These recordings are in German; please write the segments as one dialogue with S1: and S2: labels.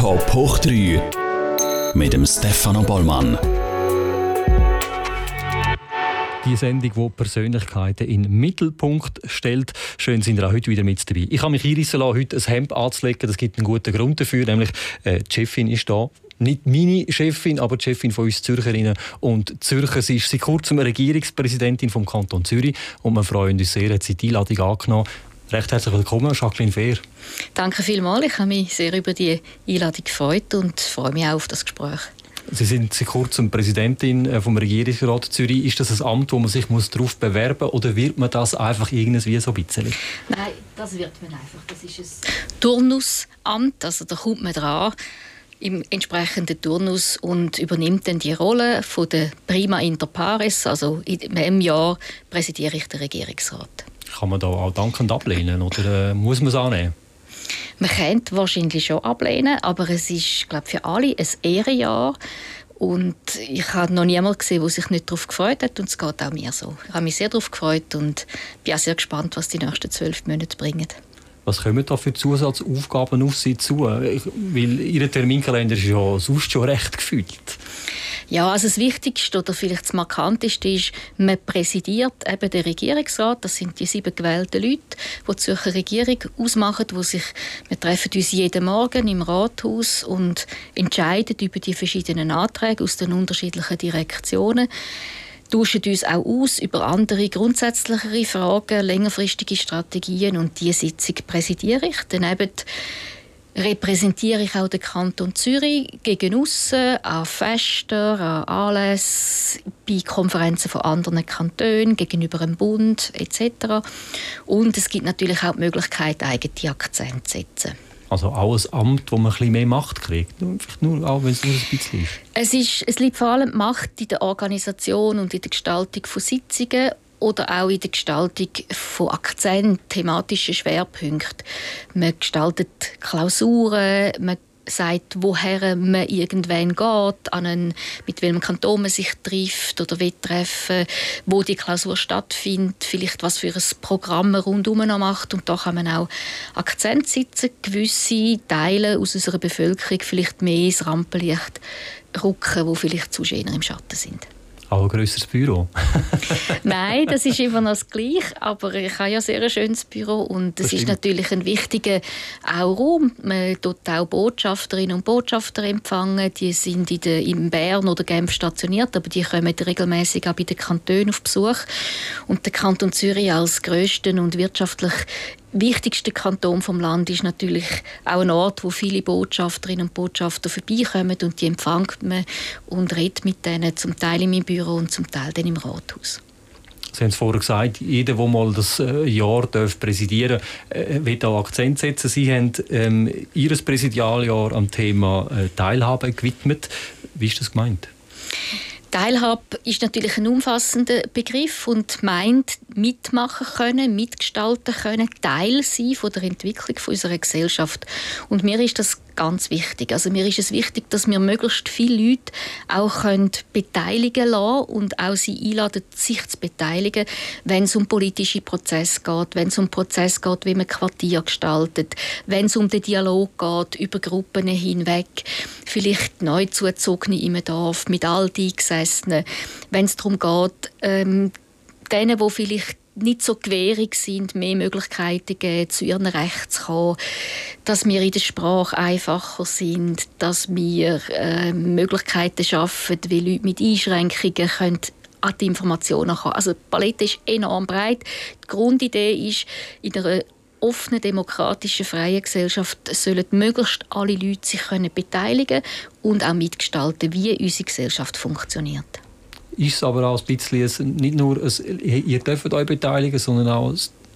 S1: Top hoch 3 mit dem Stefano Bollmann.
S2: Die Sendung, die Persönlichkeiten in den Mittelpunkt stellt. Schön sind ihr auch heute wieder mit dabei. Ich habe mich einrissen lassen, heute ein Hemd anzulegen. Das gibt einen guten Grund dafür, nämlich äh, die Chefin ist da nicht meine Chefin, aber die Chefin von uns Zürcherinnen und Zürcher. Sie ist seit kurzem Regierungspräsidentin vom Kanton Zürich und wir freuen uns sehr, hat sie die Einladung angenommen. Recht herzlich willkommen, Jacqueline Fehr.
S3: Danke vielmals. Ich habe mich sehr über die Einladung gefreut und freue mich auch auf das Gespräch.
S2: Sie sind seit kurzem Präsidentin äh, vom Regierungsrat Zürich. Ist das ein Amt, wo man sich darauf bewerben muss, oder wird man das einfach irgendwie so ein bisschen?
S3: Nein, das wird man einfach. Das ist ein Turnusamt, also da kommt man dran im entsprechenden Turnus und übernimmt dann die Rolle von der Prima Inter Pares. Also in einem Jahr präsidiere ich den Regierungsrat.
S2: Kann man da auch dankend ablehnen oder äh, muss man es annehmen?
S3: Man könnte wahrscheinlich schon ablehnen, aber es ist glaube für alle ein Ehrenjahr. Und ich habe noch niemanden gesehen, der sich nicht darauf gefreut hat. Und es geht auch mir so. Ich habe mich sehr darauf gefreut und bin auch sehr gespannt, was die nächsten zwölf Monate bringen.
S2: Was kommen da für Zusatzaufgaben auf Sie zu? Weil Ihr Terminkalender ist ja sonst schon recht gefüllt.
S3: Ja, also das Wichtigste oder vielleicht das Markanteste ist, man präsidiert eben den Regierungsrat. Das sind die sieben gewählten Leute, die die Zürcher Regierung ausmachen, wo sich, wir treffen uns jeden Morgen im Rathaus und entscheiden über die verschiedenen Anträge aus den unterschiedlichen Direktionen tauschen uns auch aus über andere grundsätzlichere Fragen, längerfristige Strategien und diese Sitzung präsidiere ich. Daneben repräsentiere ich auch den Kanton Zürich gegen aussen, an Festen, an Anlässen, bei Konferenzen von anderen Kantonen, gegenüber dem Bund etc. Und es gibt natürlich auch die Möglichkeit, eigene Akzente zu setzen.
S2: Also auch ein Amt, wo man ein bisschen mehr Macht kriegt, vielleicht nur, auch wenn es nur ein bisschen ist.
S3: Es, ist. es liegt vor allem Macht in der Organisation und in der Gestaltung von Sitzungen oder auch in der Gestaltung von Akzenten, thematischen Schwerpunkten. Man gestaltet Klausuren, man sagt, woher man irgendwann geht, an einen, mit welchem Kanton man sich trifft oder Wetttreffen, wo die Klausur stattfindet, vielleicht was für ein Programm man rundum noch macht. Und da kann man auch Akzent setzen, gewisse Teile aus unserer Bevölkerung vielleicht mehr ins Rampenlicht rücken, wo vielleicht zu eher im Schatten sind.
S2: Auch ein grösseres Büro?
S3: Nein, das ist immer noch das Gleiche. Aber ich habe ja sehr ein schönes Büro und es ist natürlich ein wichtiger auch Raum. Man tut auch Botschafterinnen und Botschafter empfangen. Die sind in, der, in Bern oder Genf stationiert, aber die kommen regelmäßig auch bei den Kantonen auf Besuch. Und der Kanton Zürich als grössten und wirtschaftlich wichtigste Kanton vom Land ist natürlich auch ein Ort, wo viele Botschafterinnen und Botschafter vorbeikommen und die empfangt man und redet mit denen, zum Teil in meinem Büro und zum Teil dann im Rathaus.
S2: Sie haben es vorher gesagt, jeder, der mal das äh, Jahr darf präsidieren darf, äh, wird auch Akzent setzen. Sie haben ähm, Ihr Präsidialjahr am Thema äh, Teilhabe gewidmet. Wie ist das gemeint?
S3: Teilhabe ist natürlich ein umfassender Begriff und meint mitmachen können, mitgestalten können, Teil sein von der Entwicklung unserer Gesellschaft. Und mir ist das ganz wichtig. Also mir ist es wichtig, dass wir möglichst viele Leute auch können beteiligen lassen und auch sie einladen, sich zu beteiligen, wenn es um politische Prozesse geht, wenn es um Prozess geht, wie man Quartier gestaltet, wenn es um den Dialog geht über Gruppen hinweg, vielleicht neu zuzogene im Dorf mit all die Eingesessenen, wenn es darum geht, ähm, denen, die vielleicht nicht so gewährig sind, mehr Möglichkeiten geben, zu ihren Rechten zu kommen, dass wir in der Sprache einfacher sind, dass wir äh, Möglichkeiten schaffen, wie Leute mit Einschränkungen können an die Informationen kommen. Also die Palette ist enorm breit. Die Grundidee ist, in einer offenen, demokratischen, freien Gesellschaft sollen möglichst alle Leute sich können beteiligen und auch mitgestalten, wie unsere Gesellschaft funktioniert
S2: ist es aber auch ein bisschen nicht nur, ein, ihr dürft euch beteiligen, sondern auch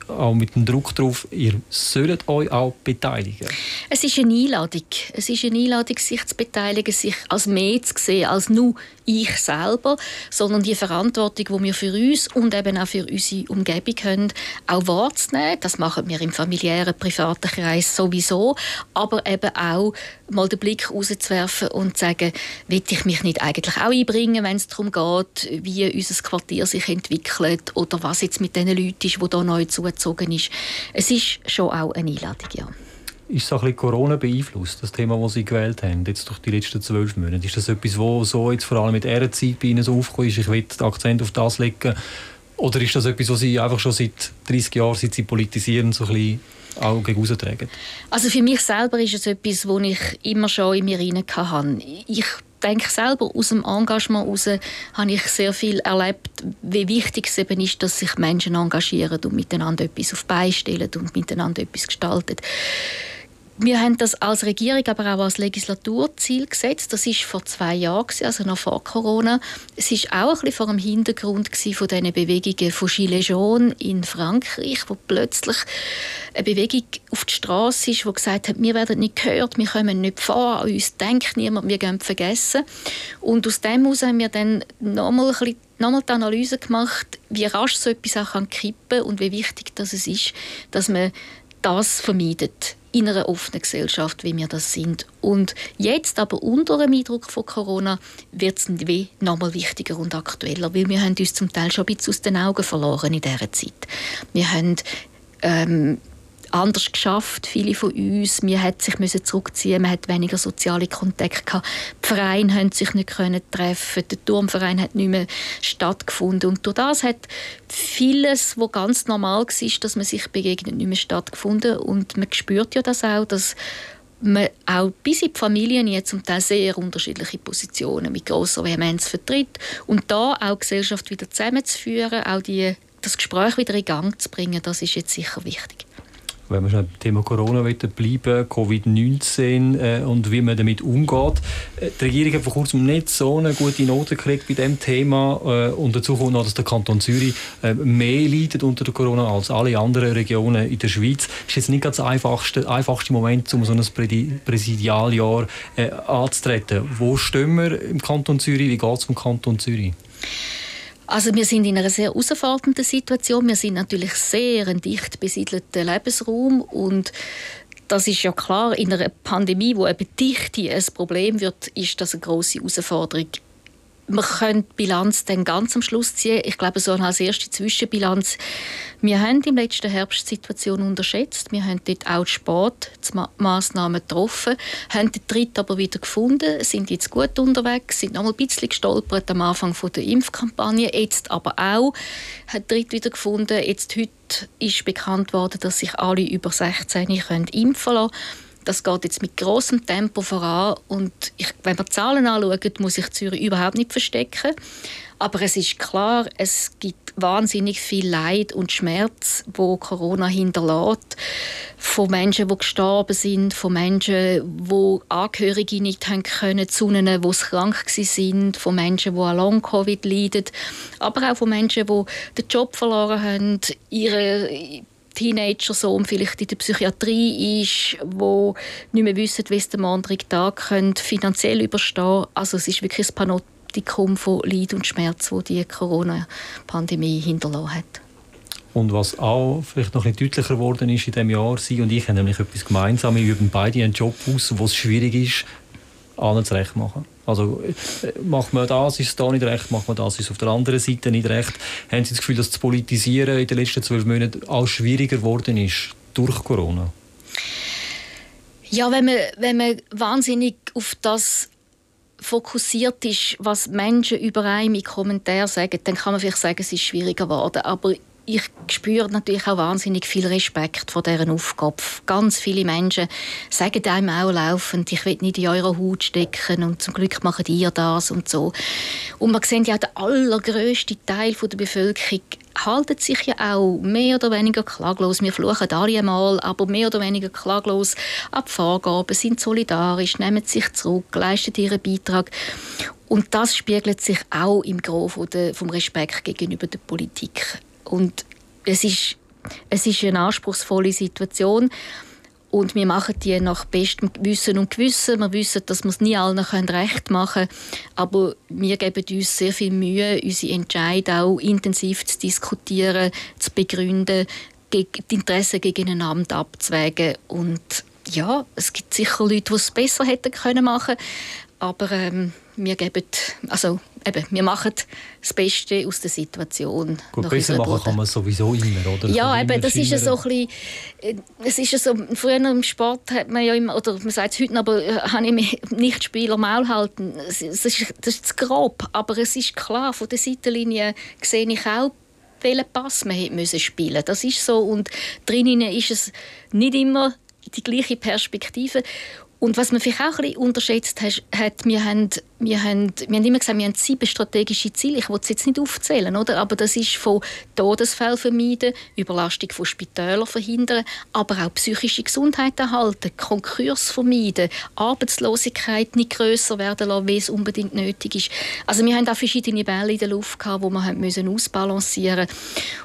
S2: auch mit dem Druck darauf, ihr sollt euch auch beteiligen.
S3: Es ist eine Einladung. Es ist eine Einladung, sich zu beteiligen, sich als mehr zu sehen, als nur ich selber, sondern die Verantwortung, die wir für uns und eben auch für unsere Umgebung haben, auch wahrzunehmen. Das machen wir im familiären, privaten Kreis sowieso, aber eben auch mal den Blick rauszuwerfen und zu sagen, will ich mich nicht eigentlich auch einbringen, wenn es darum geht, wie unser Quartier sich entwickelt oder was jetzt mit den Leuten ist, die hier neu zugezogen ist. Es ist schon auch eine Einladung, ja.
S2: Ist es ein Corona beeinflusst, das Thema, das Sie gewählt haben, jetzt durch die letzten zwölf Monate? Ist das etwas, wo so jetzt vor allem mit dieser Zeit bei Ihnen so aufgekommen ist, ich will den Akzent auf das legen? Oder ist das etwas, was Sie einfach schon seit 30 Jahren, seit Sie politisieren, so ein bisschen?
S3: Also für mich selber ist es etwas, was ich immer schon in mir rein hatte. Ich denke selber, aus dem Engagement heraus habe ich sehr viel erlebt, wie wichtig es eben ist, dass sich Menschen engagieren und miteinander etwas auf beistellen und miteinander etwas gestalten. Wir haben das als Regierung, aber auch als Legislaturziel gesetzt. Das ist vor zwei Jahren, also noch vor Corona. Es ist auch ein bisschen vor dem Hintergrund von diesen Bewegungen von Gilets jaunes in Frankreich, wo plötzlich eine Bewegung auf die Straße ist, die gesagt hat, wir werden nicht gehört, wir kommen nicht vor, an uns denkt niemand, wir gehen vergessen. Und aus dem heraus haben wir dann nochmal ein bisschen nochmal die Analyse gemacht, wie rasch so etwas auch kippen kann und wie wichtig das ist, dass man das vermeidet in einer offenen Gesellschaft, wie wir das sind. Und jetzt aber unter dem Eindruck von Corona wird es noch mal wichtiger und aktueller, weil wir haben uns zum Teil schon ein bisschen aus den Augen verloren in dieser Zeit. Wir haben ähm, anders geschafft, viele von uns. Wir mussten sich zurückziehen, man hat weniger soziale Kontakte gehabt. Die Vereine konnten sich nicht treffen, der Turmverein hat nicht mehr stattgefunden und durch das hat vieles, was ganz normal war, dass man sich begegnet, nicht mehr stattgefunden und man spürt ja das auch, dass man auch bis in die Familien jetzt zum Teil sehr unterschiedliche Positionen mit grosser Vehemenz vertritt und da auch Gesellschaft wieder zusammenzuführen, auch die, das Gespräch wieder in Gang zu bringen, das ist jetzt sicher wichtig
S2: wenn wir schon beim Thema Corona bleiben, Covid-19 äh, und wie man damit umgeht. Äh, die Regierung hat vor kurzem nicht so eine gute Note gekriegt bei diesem Thema äh, und dazu kommt noch, dass der Kanton Zürich äh, mehr leidet unter der Corona als alle anderen Regionen in der Schweiz. Ist jetzt nicht ganz der einfachste, einfachste Moment, um so ein Präsidialjahr äh, anzutreten. Wo stehen wir im Kanton Zürich? Wie geht es im Kanton Zürich?
S3: Also wir sind in einer sehr herausfordernden Situation. Wir sind natürlich sehr ein dicht besiedelter Lebensraum und das ist ja klar, in einer Pandemie, wo eben Dichte ein Problem wird, ist das eine große Herausforderung wir können die Bilanz dann ganz am Schluss ziehen. Ich glaube, so als erste Zwischenbilanz. Wir haben im letzten Herbst die Situation unterschätzt. Wir haben dort auch spät Massnahmen getroffen, haben den Tritt aber wieder gefunden, sind jetzt gut unterwegs, sind noch mal ein bisschen gestolpert am Anfang der Impfkampagne, jetzt aber auch, den Tritt wieder gefunden. Jetzt heute ist bekannt worden, dass sich alle über 16 können impfen lassen das geht jetzt mit großem Tempo voran und ich, wenn man die Zahlen anschaut, muss ich Zürich überhaupt nicht verstecken. Aber es ist klar, es gibt wahnsinnig viel Leid und Schmerz, wo Corona hinterlässt. Von Menschen, die gestorben sind, von Menschen, die Angehörige nicht haben können, zu ihnen, die krank sind, von Menschen, die an Long-Covid leiden, aber auch von Menschen, die den Job verloren haben, ihre Teenager-Sohn vielleicht in der Psychiatrie ist, wo nicht mehr wissen, wie es den anderen Tag können, finanziell überstehen Also es ist wirklich ein Panoptikum von Leid und Schmerz, wo die Corona-Pandemie hinterlassen hat.
S2: Und was auch vielleicht noch ein deutlicher geworden ist in diesem Jahr, Sie und ich haben nämlich etwas gemeinsam. Wir üben beide einen Job aus, wo es schwierig ist, allen zurecht machen. Also äh, macht man das, ist es da nicht recht, macht man das, ist es auf der anderen Seite nicht recht. Haben Sie das Gefühl, dass das Politisieren in den letzten zwölf Monaten auch schwieriger geworden ist durch Corona?
S3: Ja, wenn man, wenn man wahnsinnig auf das fokussiert ist, was Menschen über einen in Kommentaren sagen, dann kann man vielleicht sagen, es ist schwieriger geworden. Aber ich spüre natürlich auch wahnsinnig viel Respekt vor deren Aufgabe. Ganz viele Menschen sagen einem auch laufend, ich will nicht in eurer Haut stecken und zum Glück machen ihr das und so. Und man sieht ja, der allergrößte Teil der Bevölkerung haltet sich ja auch mehr oder weniger klaglos. Wir fluchen alle einmal, aber mehr oder weniger klaglos ab Vorgaben, sind solidarisch, nehmen sich zurück, leisten ihren Beitrag. Und das spiegelt sich auch im Gros vom Respekt gegenüber der Politik und es ist, es ist eine anspruchsvolle Situation. Und wir machen die nach bestem Wissen und Gewissen. Wir wissen, dass wir es nie allen recht machen können. Aber wir geben uns sehr viel Mühe, unsere Entscheidungen auch intensiv zu diskutieren, zu begründen, die Interessen gegeneinander abzuwägen. Und ja, es gibt sicher Leute, die es besser hätten können machen aber ähm, wir geben, also eben, wir machen das Beste aus der Situation.
S2: Gut, besser machen kann man sowieso immer, oder?
S3: Ja, eben, das ist ja so ein bisschen, äh, es ist ja so, früher im Sport hat man ja immer, oder man sagt es heute, aber äh, habe ich nicht Spieler Maul halten. Das ist, das ist zu grob, aber es ist klar, von der Seitenlinie sehe ich auch, welchen Pass man hätte müssen spielen. Das ist so und drinnen ist es nicht immer die gleiche Perspektive. Und was man vielleicht auch ein bisschen unterschätzt hat, wir haben wir haben, wir haben immer gesagt, wir haben sieben strategische Ziele. Ich will es jetzt nicht aufzählen, oder? aber das ist von Todesfällen vermeiden, Überlastung von Spitälern verhindern, aber auch psychische Gesundheit erhalten, Konkurs vermeiden, Arbeitslosigkeit nicht grösser werden lassen, wie es unbedingt nötig ist. Also wir haben auch verschiedene Bälle in der Luft gehabt, die wir haben müssen ausbalancieren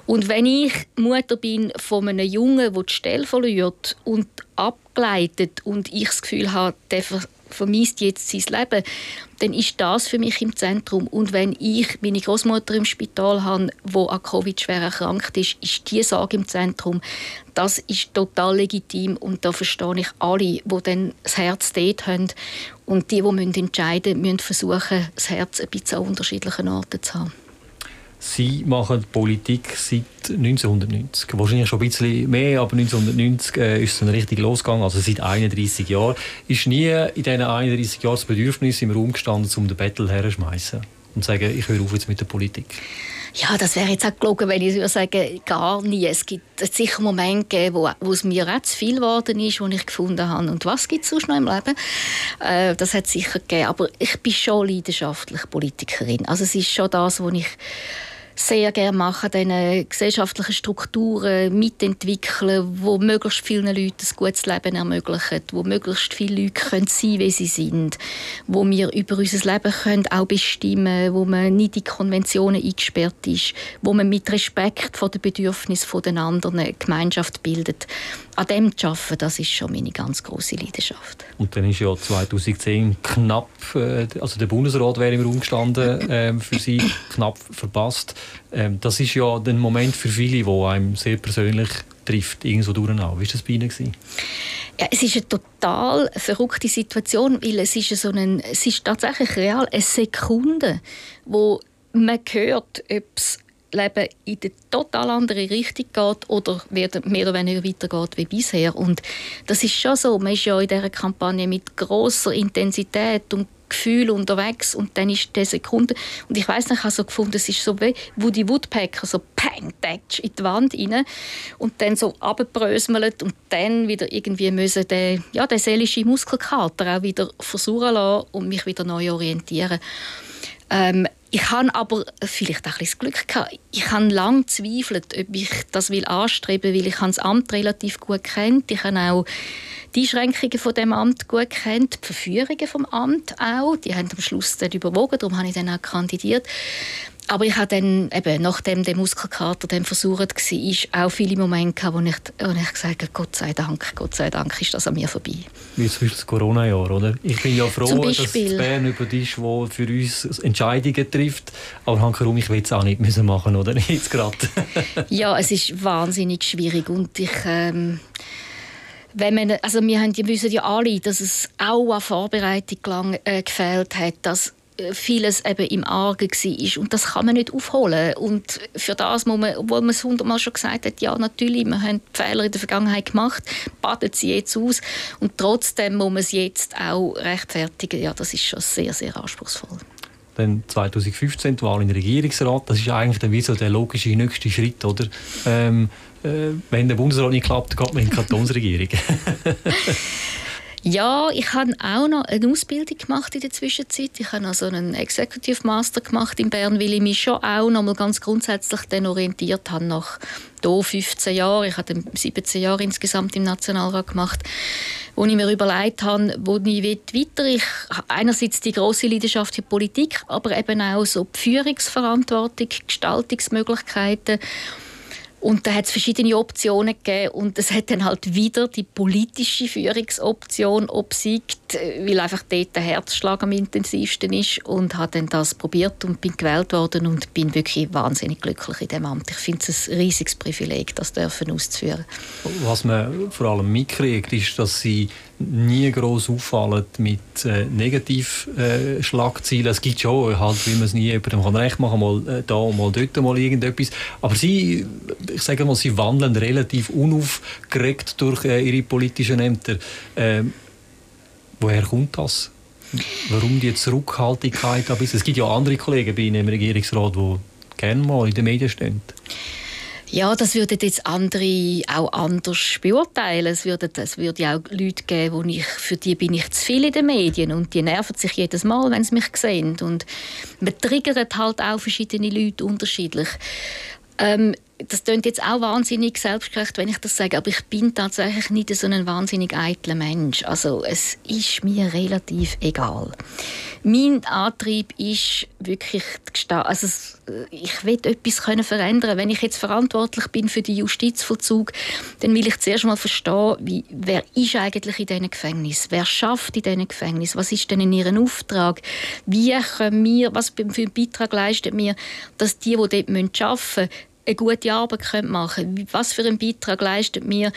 S3: Und wenn ich Mutter bin von einem Jungen, der die Stelle verliert und abgeleitet und ich das Gefühl habe, der vermisst jetzt sein Leben, dann ist das für mich im Zentrum. Und wenn ich meine Großmutter im Spital habe, wo an Covid schwer erkrankt ist, ist diese Sorge im Zentrum. Das ist total legitim und da verstehe ich alle, die dann das Herz dort haben und die, die entscheiden müssen, müssen versuchen, das Herz ein bisschen an unterschiedlichen Orten zu haben.
S2: Sie machen Politik seit 1990. Wahrscheinlich schon ein bisschen mehr, aber 1990 äh, ist es dann richtig losgegangen, also seit 31 Jahren. Ist nie in diesen 31 Jahren das Bedürfnis im Raum gestanden, um den Battle herzuschmeißen und zu sagen, ich höre auf jetzt mit der Politik?
S3: Ja, das wäre jetzt auch gelogen, wenn ich würde sagen, gar nie. Es gibt sicher Momente gegeben, wo, wo es mir auch zu viel geworden ist, wo ich gefunden habe, und was gibt es sonst noch im Leben? Äh, das hat es sicher gegeben. Aber ich bin schon leidenschaftlich Politikerin. Also es ist schon das, was ich sehr gerne machen, diese gesellschaftlichen Strukturen mitentwickeln, wo möglichst vielen Leuten ein gutes Leben ermöglichen, wo möglichst viele Leute können sein wie sie sind, wo wir über unser Leben können auch bestimmen können, wo man nicht in Konventionen eingesperrt ist, wo man mit Respekt vor den Bedürfnissen der anderen Gemeinschaft bildet. An dem zu arbeiten, das ist schon meine ganz große Leidenschaft.
S2: Und dann ist ja 2010 knapp, äh, also der Bundesrat wäre im Raum gestanden, äh, für Sie knapp verpasst. Ähm, das ist ja der Moment für viele, wo einem sehr persönlich trifft, irgendwo durch. Wie war das bei Ihnen?
S3: Ja, es ist eine total verrückte Situation, weil es ist, so ein, es ist tatsächlich real eine Sekunde, wo man hört, ob das Leben in eine total andere Richtung geht oder mehr oder weniger weitergeht wie bisher. Und das ist schon so. Man ist ja in dieser Kampagne mit großer Intensität und Gefühl unterwegs und dann ist die Sekunde und ich weiß nicht, ich habe so gefunden, es ist so wie Woody Woodpecker, so pang, tatsch in die Wand rein und dann so abgebröselt und dann wieder irgendwie müssen den, ja, den seelischen Muskelkater auch wieder versuchen lassen und mich wieder neu orientieren. Ähm, ich habe aber vielleicht auch ein bisschen Glück gehabt. Ich habe lange gezweifelt, ob ich das will anstreben will, weil ich das Amt relativ gut kennt. Ich habe auch die Einschränkungen von dem Amt gut kennt, die Verführungen vom Amt auch. Die haben am Schluss dann überwogen, darum habe ich dann auch kandidiert. Aber ich habe dann, eben, nachdem der Muskelkater dann versucht war, auch viele Momente gehabt, wo ich, wo ich gesagt habe, Gott sei Dank, Gott sei Dank ist das an mir vorbei.
S2: Wie zum Beispiel das Corona-Jahr, oder? Ich bin ja froh, dass Bern über ist, wo für uns Entscheidungen trifft. Aber Hankerum, ich will es auch nicht müssen machen, oder? Jetzt gerade.
S3: ja, es ist wahnsinnig schwierig und ich... Ähm, wenn man, also wir, haben, wissen ja alle, dass es auch an Vorbereitung lang, äh, gefehlt hat, dass vieles eben im Argen war. Und das kann man nicht aufholen. Und für das muss man, obwohl man es hundertmal schon gesagt hat, ja, natürlich, wir haben Fehler in der Vergangenheit gemacht, badet sie jetzt aus. Und trotzdem muss man es jetzt auch rechtfertigen. Ja, das ist schon sehr, sehr anspruchsvoll.
S2: Dann 2015 die Wahl in den Regierungsrat, das ist eigentlich dann wie so der logische nächste Schritt, oder? Ähm, äh, wenn der Bundesrat nicht klappt, dann geht man in die Kantonsregierung.
S3: Ja, ich habe auch noch eine Ausbildung gemacht in der Zwischenzeit. Ich habe also einen Executive Master gemacht in Bern, weil ich mich schon auch noch mal ganz grundsätzlich dann orientiert habe nach hier 15 Jahren. Ich habe 17 Jahre insgesamt im Nationalrat gemacht, wo ich mir überlegt habe, wo ich weiter Ich habe einerseits die große Leidenschaft für Politik, aber eben auch so die Führungsverantwortung, Gestaltungsmöglichkeiten und da hat es verschiedene Optionen gegeben und es hat dann halt wieder die politische Führungsoption obsiegt, weil einfach dort der Herzschlag am intensivsten ist und habe dann das probiert und bin gewählt worden und bin wirklich wahnsinnig glücklich in dem Amt. Ich finde es ein riesiges Privileg, das dürfen auszuführen.
S2: Was man vor allem mitkriegt, ist, dass sie nie groß auffallen mit äh, Negativschlagzeilen. Äh, es gibt schon, halt, wie man es nie jemandem kann recht machen mal äh, da, mal dort, mal irgendetwas. Aber sie, ich sage mal, sie wandeln relativ unaufgeregt durch äh, ihre politischen Ämter. Ähm, woher kommt das? Warum die Zurückhaltigkeit? Es gibt ja andere Kollegen bei Ihnen im Regierungsrat, die gerne mal in den Medien stehen.
S3: Ja, das würden jetzt andere auch anders beurteilen. Es würde, es würde auch Leute geben, wo ich, für die bin ich zu viel in den Medien und die nerven sich jedes Mal, wenn sie mich sehen. Und man triggert halt auch verschiedene Leute unterschiedlich. Ähm, das klingt jetzt auch wahnsinnig selbstgerecht, wenn ich das sage, aber ich bin tatsächlich nicht so ein wahnsinnig eitler Mensch. Also es ist mir relativ egal. Mein Antrieb ist wirklich, also ich will etwas können verändern. Wenn ich jetzt verantwortlich bin für den Justizvollzug, dann will ich zuerst mal verstehen, wie, wer ist eigentlich in diesen Gefängnis? Wer schafft in diesen Gefängnis? Was ist denn in ihrem Auftrag? Wie können wir, was für einen Beitrag leisten wir, dass die, die dort arbeiten müssen, eine gute Arbeit machen können. Was für einen Beitrag leistet mir,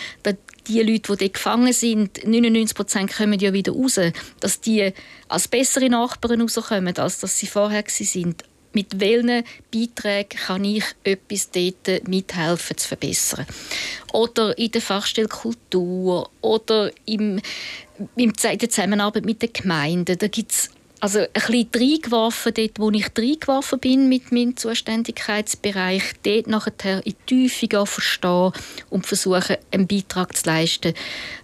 S3: die Leute, die dort gefangen sind, 99 Prozent kommen ja wieder raus, dass die als bessere Nachbarn rauskommen, als dass sie vorher sind. Mit welchen Beiträgen kann ich etwas dort mithelfen zu verbessern? Oder in der Fachstelle Kultur oder im, in der Zusammenarbeit mit den Gemeinden. Da gibt es also ein bisschen reingeworfen, dort wo ich reingeworfen bin mit meinem Zuständigkeitsbereich, dort nachher in die verstehen und versuchen, einen Beitrag zu leisten,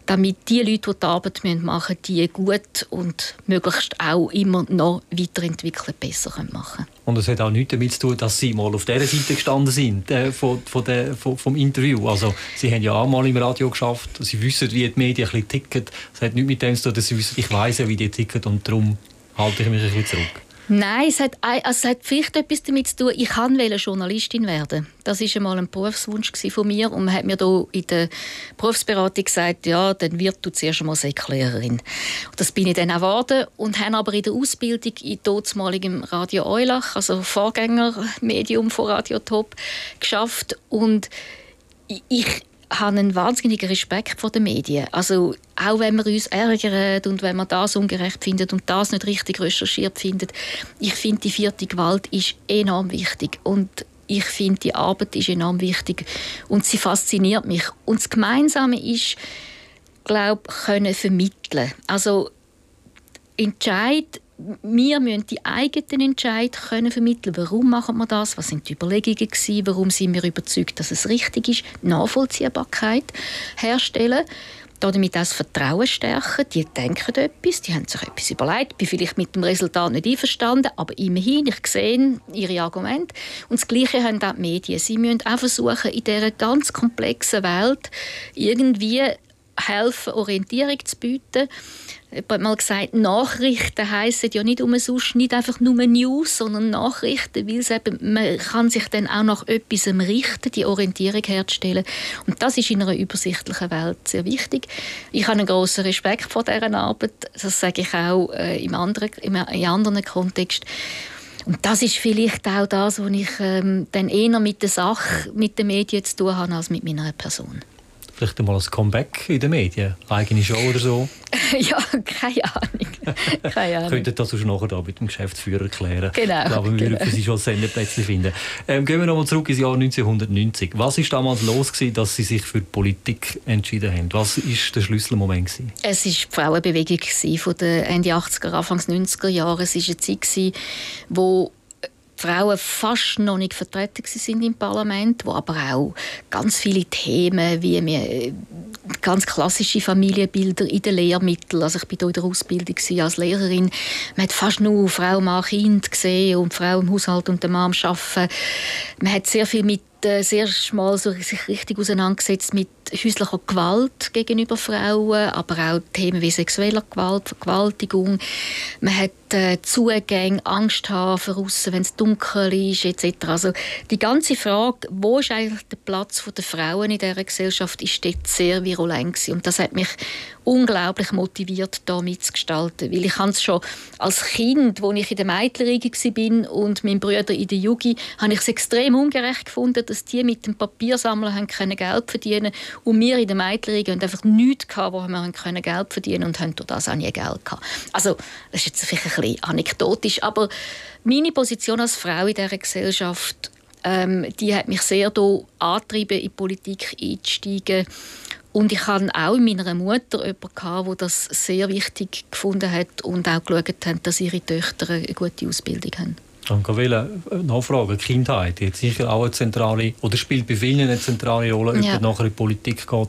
S3: damit die Leute, die die Arbeit machen müssen, die gut und möglichst auch immer noch weiterentwickelt besser machen können.
S2: Und es hat auch nichts damit zu tun, dass Sie mal auf dieser Seite gestanden sind äh, von, von der, von, vom Interview. Also Sie haben ja auch mal im Radio geschafft. Sie wissen, wie die Medien ein bisschen ticken. Es hat nichts mit dem zu tun, dass Sie wissen, ich weiß ja, wie die ticken und darum halte ich mich ein bisschen zurück.
S3: Nein, es hat, also es hat vielleicht etwas damit zu tun, ich wollte Journalistin werden. Das war einmal ein Berufswunsch von mir und man hat mir hier in der Berufsberatung gesagt, ja, dann wird du zuerst einmal Säcklehrerin. Das bin ich dann auch geworden und habe aber in der Ausbildung in dortmaligem Radio Eulach, also Vorgängermedium von Radio Top, geschafft und ich habe einen wahnsinnigen Respekt vor den Medien. Also auch wenn wir uns ärgern und wenn man das ungerecht findet und das nicht richtig recherchiert findet, ich finde die vierte Gewalt ist enorm wichtig und ich finde die Arbeit ist enorm wichtig und sie fasziniert mich. Und das Gemeinsame ist, glaube können vermitteln. Also Entscheid wir müssen die eigenen Entscheid können vermitteln. Warum machen wir das? Was sind die Überlegungen gewesen? Warum sind wir überzeugt, dass es richtig ist? Nachvollziehbarkeit herstellen. Damit auch das Vertrauen stärken. Die denken etwas, die haben sich etwas überlegt, bin vielleicht mit dem Resultat nicht einverstanden, aber immerhin, ich sehe ihre Argumente. Und das Gleiche haben auch die Medien. Sie müssen auch versuchen, in dieser ganz komplexen Welt irgendwie helfen, Orientierung zu bieten. Jemand hat mal gesagt, Nachrichten heissen ja nicht umsonst nicht einfach nur News, sondern Nachrichten, weil eben, man kann sich dann auch nach etwas richten, die Orientierung herzustellen. Und das ist in einer übersichtlichen Welt sehr wichtig. Ich habe einen grossen Respekt vor dieser Arbeit. Das sage ich auch äh, im anderen, im, in anderen Kontext. Und das ist vielleicht auch das, was ich ähm, dann eher mit der Sache, mit den Medien zu tun habe, als mit meiner Person.
S2: Vielleicht einmal ein Comeback in den Medien? Eigene Show oder so?
S3: ja, keine Ahnung. Keine Ahnung.
S2: Könntet das nachher da mit dem Geschäftsführer klären.
S3: Genau. Ich
S2: glaube, wir
S3: genau.
S2: würden für Sie schon Sendeplätze finden. Ähm, gehen wir nochmal zurück ins Jahr 1990. Was ist damals los gewesen, dass Sie sich für die Politik entschieden haben? Was war der Schlüsselmoment gewesen?
S3: Es war die Frauenbewegung von den Ende 80er, Anfang 90er Jahre. Es war eine Zeit, gewesen, wo Frauen fast noch nicht vertreten sind im Parlament, wo aber auch ganz viele Themen wie wir, ganz klassische Familienbilder in den Lehrmitteln, also ich bin in der Ausbildung als Lehrerin, man hat fast nur Frau, Mann, Kind gesehen und Frau im Haushalt und der Mann am Arbeiten. Man hat sehr viel mit äh, sehr mal so sich richtig auseinandergesetzt mit häuslicher Gewalt gegenüber Frauen, aber auch Themen wie sexueller Gewalt, Vergewaltigung. Man hat äh, Zugänge, Angst haben für wenn es dunkel ist, etc. Also die ganze Frage, wo ist eigentlich der Platz der Frauen in dieser Gesellschaft, ist dort sehr virulent gewesen. Und das hat mich unglaublich motiviert, da mitzugestalten. Weil ich es schon als Kind, wo ich in der Mädchenriege war und mein Bruder in der Jugend, habe ich es extrem ungerecht gefunden, dass die mit dem Papiersammeln können Geld verdienen und wir in der Mädchenriege haben einfach nichts gehabt, wo wir können Geld verdienen und haben das auch nie Geld gehabt. Also, das ist jetzt vielleicht ein bisschen anekdotisch, aber meine Position als Frau in dieser Gesellschaft ähm, die hat mich sehr angetrieben, in die Politik einzusteigen und ich hatte auch in meiner Mutter jemanden, der das sehr wichtig gefunden hat und auch geschaut hat, dass ihre Töchter eine gute Ausbildung haben.
S2: Danke. Welche Nachfrage? Die Kindheit, hat sicher auch eine zentrale, oder spielt bei vielen eine zentrale Rolle, ob ja. nachher in die Politik geht.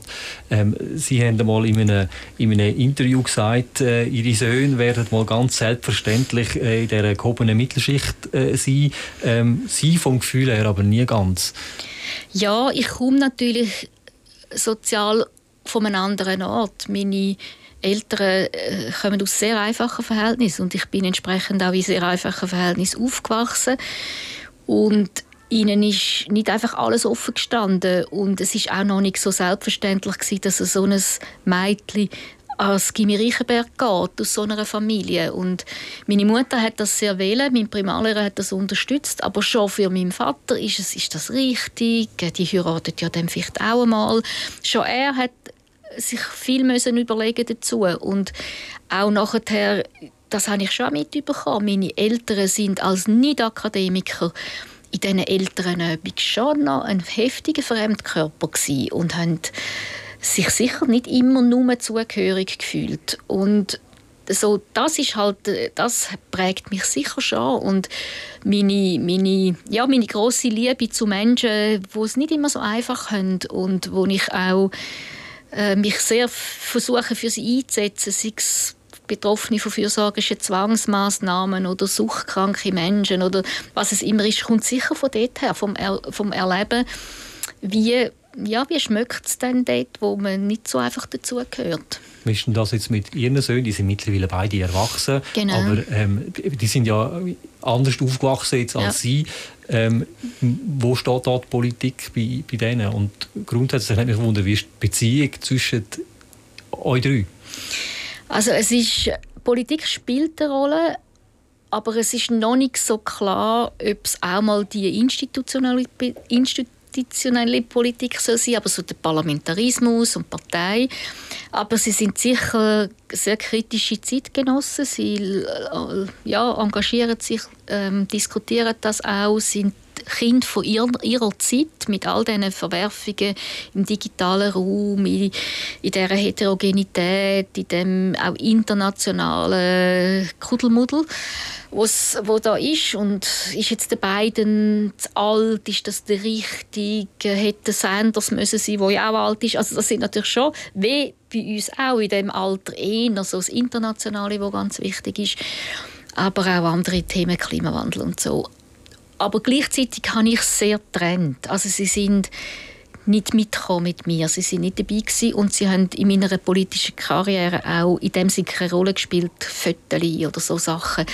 S2: Ähm, Sie haben einmal in einem, in einem Interview gesagt, äh, Ihre Söhne werden mal ganz selbstverständlich äh, in dieser gehobenen Mittelschicht äh, sein. Ähm, Sie vom Gefühl her aber nie ganz.
S3: Ja, ich komme natürlich sozial von einem anderen Ort. Meine Eltern äh, kommen aus sehr einfachen Verhältnissen und ich bin entsprechend auch in sehr einfachen Verhältnissen aufgewachsen und ihnen ist nicht einfach alles offen gestanden und es ist auch noch nicht so selbstverständlich gewesen, dass so ein Mädchen als Gimmi Reichenberg geht, aus so einer Familie. Und meine Mutter hat das sehr wählen, mein Primarlehrer hat das unterstützt, aber schon für meinen Vater ist, es, ist das richtig, die heiratet ja dann vielleicht auch einmal. Schon er hat sich viel müssen überlegen dazu. Und auch nachher, das habe ich schon mitbekommen, meine Eltern sind als Nicht-Akademiker in diesen älteren schon noch ein heftiger Fremdkörper und haben sich sicher nicht immer nur zugehörig gefühlt. Und so, das ist halt, das prägt mich sicher schon. Und meine, meine, ja, meine große Liebe zu Menschen, wo es nicht immer so einfach haben und wo ich auch mich sehr versuche für sie einzusetzen, sei es Betroffene von fürsorglichen Zwangsmaßnahmen oder suchtkranke Menschen oder was es immer ist, kommt sicher von dort her, vom, er vom Erleben, wie, ja, wie schmeckt es denn dort, wo man nicht so einfach dazugehört.
S2: Wie ist denn das jetzt mit Ihren Söhnen? Die sind mittlerweile beide erwachsen,
S3: genau.
S2: aber ähm, die sind ja anders aufgewachsen jetzt als ja. Sie. Ähm, wo steht da die Politik bei, bei denen? Und grundsätzlich hat mich gewundert, wie ist die Beziehung zwischen euch drei?
S3: Also es ist, Politik spielt eine Rolle, aber es ist noch nicht so klar, ob es auch mal die institutionelle, institutionelle Politik soll sein, aber so der Parlamentarismus und Partei. Aber sie sind sicher sehr kritische Zeitgenossen. Sie äh, ja, engagieren sich, ähm, diskutieren das auch, sind Kind von ihrer, ihrer Zeit mit all diesen Verwerfungen im digitalen Raum, in, in dieser Heterogenität, in dem auch internationalen Kuddelmuddel, was wo da ist und ist jetzt der beiden zu alt, ist das der richtige, hätte Sanders müssen sein, wo ja auch alt ist, also das sind natürlich schon wie bei uns auch in dem Alter eher so das Internationale, wo ganz wichtig ist. Aber auch andere Themen, Klimawandel und so aber gleichzeitig habe ich sehr trennt. Also sie sind nicht mitgekommen mit mir. Sie sind nicht dabei gewesen und sie haben in meiner politischen Karriere auch in dem Sinne keine Rolle gespielt, Fötterli oder so Sachen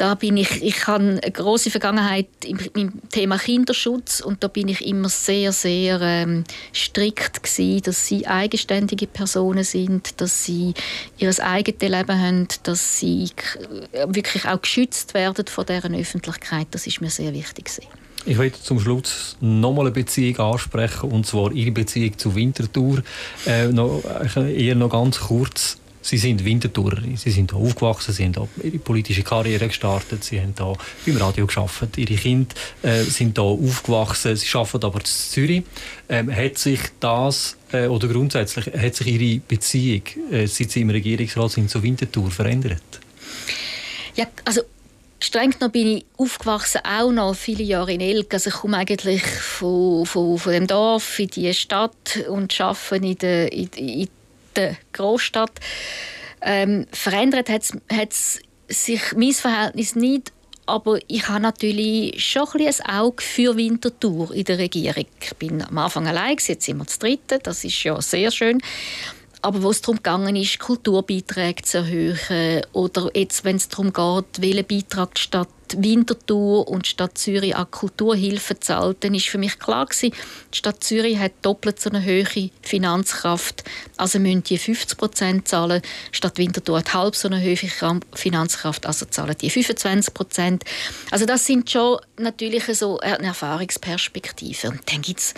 S3: da bin ich, ich habe eine große Vergangenheit im, Thema Kinderschutz und da bin ich immer sehr, sehr ähm, strikt gewesen, dass sie eigenständige Personen sind, dass sie ihr eigenes Leben haben, dass sie wirklich auch geschützt werden von deren Öffentlichkeit. Das ist mir sehr wichtig gewesen.
S2: Ich möchte zum Schluss nochmal eine Beziehung ansprechen, und zwar Ihre Beziehung zu Winterthur. Äh, noch, äh, eher noch ganz kurz. Sie sind Winterthurer, Sie sind hier aufgewachsen, Sie haben hier Ihre politische Karriere gestartet, Sie haben hier beim Radio geschafft, Ihre Kinder äh, sind hier aufgewachsen, Sie arbeiten aber in Zürich. Ähm, hat sich das, äh, oder grundsätzlich, hat sich Ihre Beziehung, äh, seit Sie im Regierungsrat sind, zu Winterthur verändert?
S3: Ja, also streng genommen bin ich aufgewachsen, auch noch viele Jahre in Elk. Also ich komme eigentlich von, von, von dem Dorf in die Stadt und arbeite in der, in, in der Großstadt. Ähm, verändert hat sich mein Verhältnis nicht, aber ich habe natürlich schon ein, ein Auge für Winterthur in der Regierung. Ich bin am Anfang allein, jetzt sind wir das dritte, das ist ja sehr schön. Aber wo es darum gegangen ist, Kulturbeiträge zu erhöhen oder jetzt, wenn es darum geht, welchen Beitrag die Stadt Winterthur und die Stadt Zürich an Kulturhilfe zahlt, dann ist für mich klar gewesen, die Stadt Zürich hat doppelt so eine hohe Finanzkraft, also müssen die 50 Prozent zahlen. Die Stadt Winterthur hat halb so eine hohe Finanzkraft, also zahlen die 25 Prozent. Also das sind schon natürlich so eine Erfahrungsperspektive. Und dann gibt es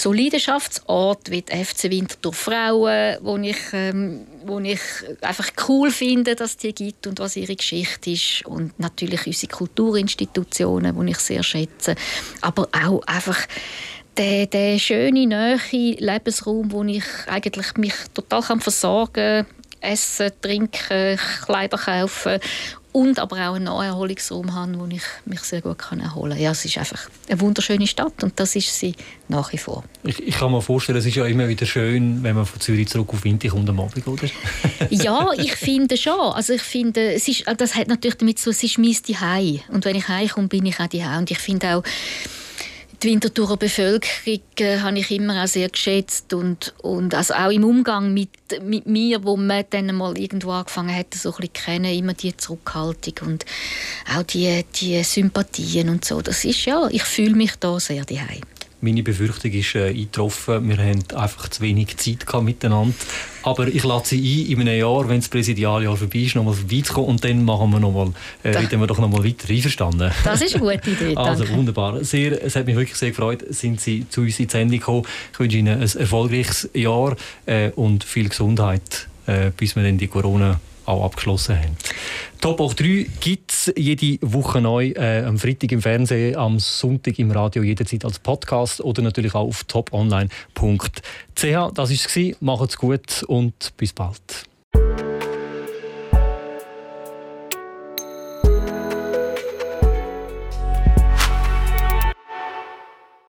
S3: so Leidenschaftsorte wie die FC Winterthur Frauen, wo ich, ähm, wo ich einfach cool finde, dass die gibt und was ihre Geschichte ist. Und natürlich unsere Kulturinstitutionen, die ich sehr schätze, aber auch einfach der, der schöne, neue Lebensraum, wo ich eigentlich mich total versorgen kann, essen, trinken, Kleider kaufen und aber auch einen Naherholungsraum haben, wo ich mich sehr gut kann erholen kann. Ja, es ist einfach eine wunderschöne Stadt und das ist sie nach wie vor.
S2: Ich, ich kann mir vorstellen, es ist ja immer wieder schön, wenn man von Zürich zurück auf Winter kommt am Abend, oder?
S3: ja, ich finde schon. Also ich finde, es ist, das hat natürlich damit zu, es ist mein Zuhause. Und wenn ich heimkomme, bin ich auch Zuhause. Und ich finde auch, die Winterthurer Bevölkerung äh, habe ich immer auch sehr geschätzt und, und also auch im Umgang mit, mit mir, wo man dann mal irgendwo angefangen hat, so ein bisschen kennen, immer die Zurückhaltung und auch die, die Sympathien und so. Das ist ja, ich fühle mich da sehr daheim.
S2: Meine Befürchtung ist äh, eingetroffen. Wir haben einfach zu wenig Zeit gehabt miteinander. Aber ich lade Sie ein, in einem Jahr, wenn das Präsidialjahr vorbei ist, nochmal vorbeizukommen und dann machen wir noch mal, äh, reden wir doch nochmal weiter. Einverstanden?
S3: Das ist eine gute Idee,
S2: Also wunderbar. Sehr, es hat mich wirklich sehr gefreut, sind Sie zu uns in die Sendung gekommen. Ich wünsche Ihnen ein erfolgreiches Jahr äh, und viel Gesundheit, äh, bis wir dann die Corona auch abgeschlossen haben. Top 8 3 gibt es jede Woche neu, äh, am Freitag im Fernsehen, am Sonntag im Radio, jederzeit als Podcast oder natürlich auch auf toponline.ch. Das war es. Macht's gut und bis bald.